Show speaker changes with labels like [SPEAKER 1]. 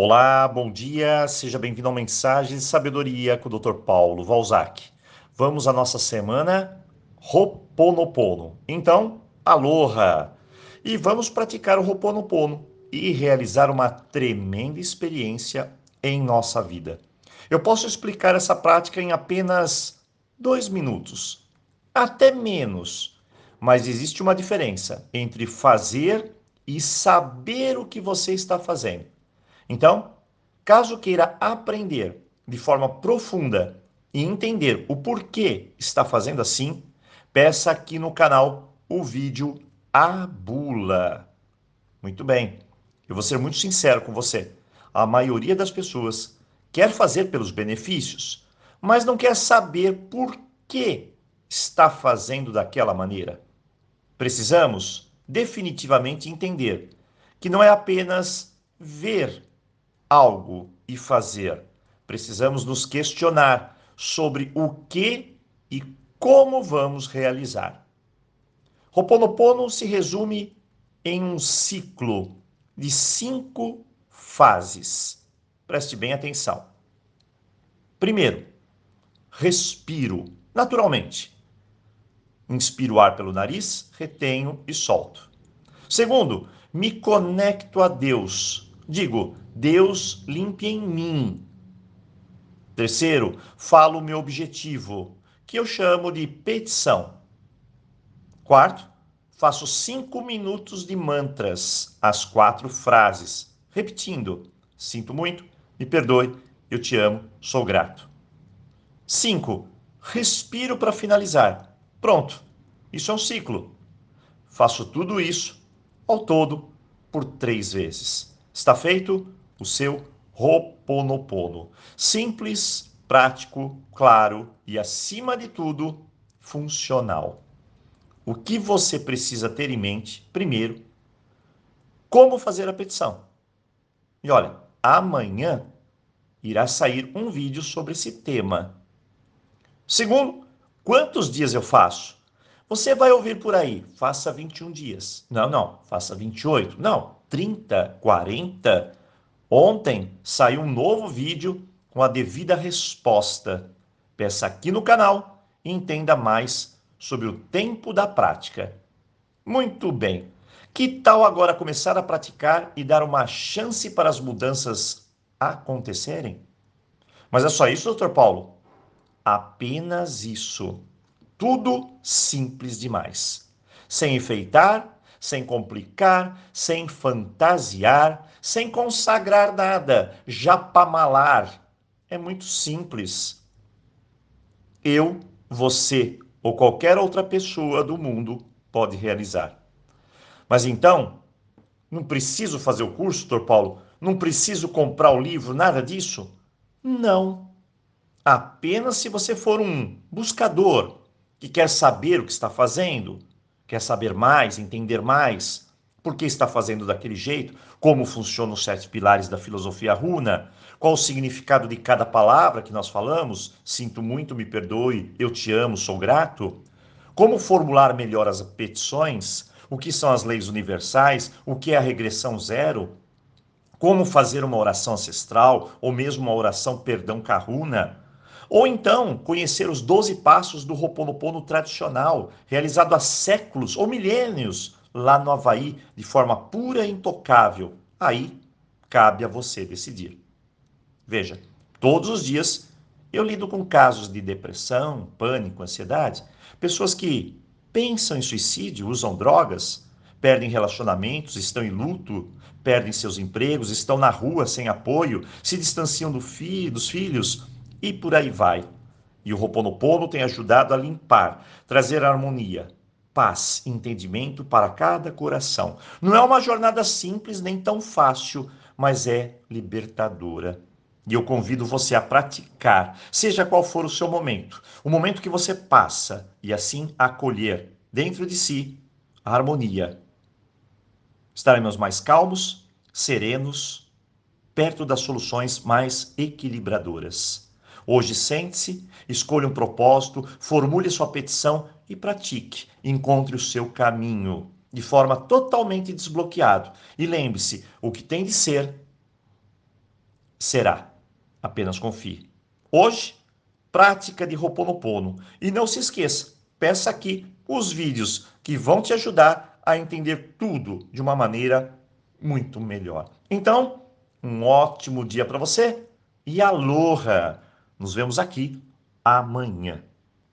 [SPEAKER 1] Olá, bom dia, seja bem-vindo ao Mensagem de Sabedoria com o Dr. Paulo Valzac. Vamos à nossa semana Roponopono. Então, aloha! E vamos praticar o Roponopono e realizar uma tremenda experiência em nossa vida. Eu posso explicar essa prática em apenas dois minutos, até menos, mas existe uma diferença entre fazer e saber o que você está fazendo. Então, caso queira aprender de forma profunda e entender o porquê está fazendo assim, peça aqui no canal o vídeo A Bula. Muito bem, eu vou ser muito sincero com você. A maioria das pessoas quer fazer pelos benefícios, mas não quer saber por que está fazendo daquela maneira. Precisamos definitivamente entender que não é apenas ver algo e fazer. Precisamos nos questionar sobre o que e como vamos realizar. Ho'oponopono se resume em um ciclo de cinco fases. Preste bem atenção. Primeiro, respiro naturalmente. Inspiro ar pelo nariz, retenho e solto. Segundo, me conecto a Deus. Digo, Deus limpe em mim. Terceiro, falo o meu objetivo, que eu chamo de petição. Quarto, faço cinco minutos de mantras, as quatro frases, repetindo: Sinto muito, me perdoe, eu te amo, sou grato. Cinco, respiro para finalizar. Pronto, isso é um ciclo. Faço tudo isso, ao todo, por três vezes. Está feito? O seu Ho'oponopono. Simples, prático, claro e, acima de tudo, funcional. O que você precisa ter em mente, primeiro, como fazer a petição. E olha, amanhã irá sair um vídeo sobre esse tema. Segundo, quantos dias eu faço? Você vai ouvir por aí, faça 21 dias. Não, não, faça 28. Não, 30, 40, Ontem saiu um novo vídeo com a devida resposta. Peça aqui no canal e entenda mais sobre o tempo da prática. Muito bem. Que tal agora começar a praticar e dar uma chance para as mudanças acontecerem? Mas é só isso, doutor Paulo? Apenas isso. Tudo simples demais. Sem enfeitar, sem complicar, sem fantasiar, sem consagrar nada, japamalar. É muito simples. Eu, você ou qualquer outra pessoa do mundo pode realizar. Mas então, não preciso fazer o curso, doutor Paulo? Não preciso comprar o livro, nada disso? Não. Apenas se você for um buscador que quer saber o que está fazendo, quer saber mais, entender mais, por que está fazendo daquele jeito, como funcionam os sete pilares da filosofia runa, qual o significado de cada palavra que nós falamos, sinto muito, me perdoe, eu te amo, sou grato, como formular melhor as petições, o que são as leis universais, o que é a regressão zero, como fazer uma oração ancestral ou mesmo uma oração perdão karuna, ou então, conhecer os 12 passos do Roponopono tradicional, realizado há séculos ou milênios lá no Havaí, de forma pura e intocável. Aí, cabe a você decidir. Veja, todos os dias eu lido com casos de depressão, pânico, ansiedade, pessoas que pensam em suicídio, usam drogas, perdem relacionamentos, estão em luto, perdem seus empregos, estão na rua sem apoio, se distanciam do fi dos filhos, e por aí vai. E o Roponopono tem ajudado a limpar, trazer harmonia, paz, entendimento para cada coração. Não é uma jornada simples nem tão fácil, mas é libertadora. E eu convido você a praticar, seja qual for o seu momento, o momento que você passa e assim acolher dentro de si a harmonia. Estaremos mais calmos, serenos, perto das soluções mais equilibradoras. Hoje sente-se, escolha um propósito, formule sua petição e pratique. Encontre o seu caminho de forma totalmente desbloqueado. E lembre-se, o que tem de ser será. Apenas confie. Hoje, prática de Roponopono. E não se esqueça, peça aqui os vídeos que vão te ajudar a entender tudo de uma maneira muito melhor. Então, um ótimo dia para você e aloha! Nos vemos aqui amanhã.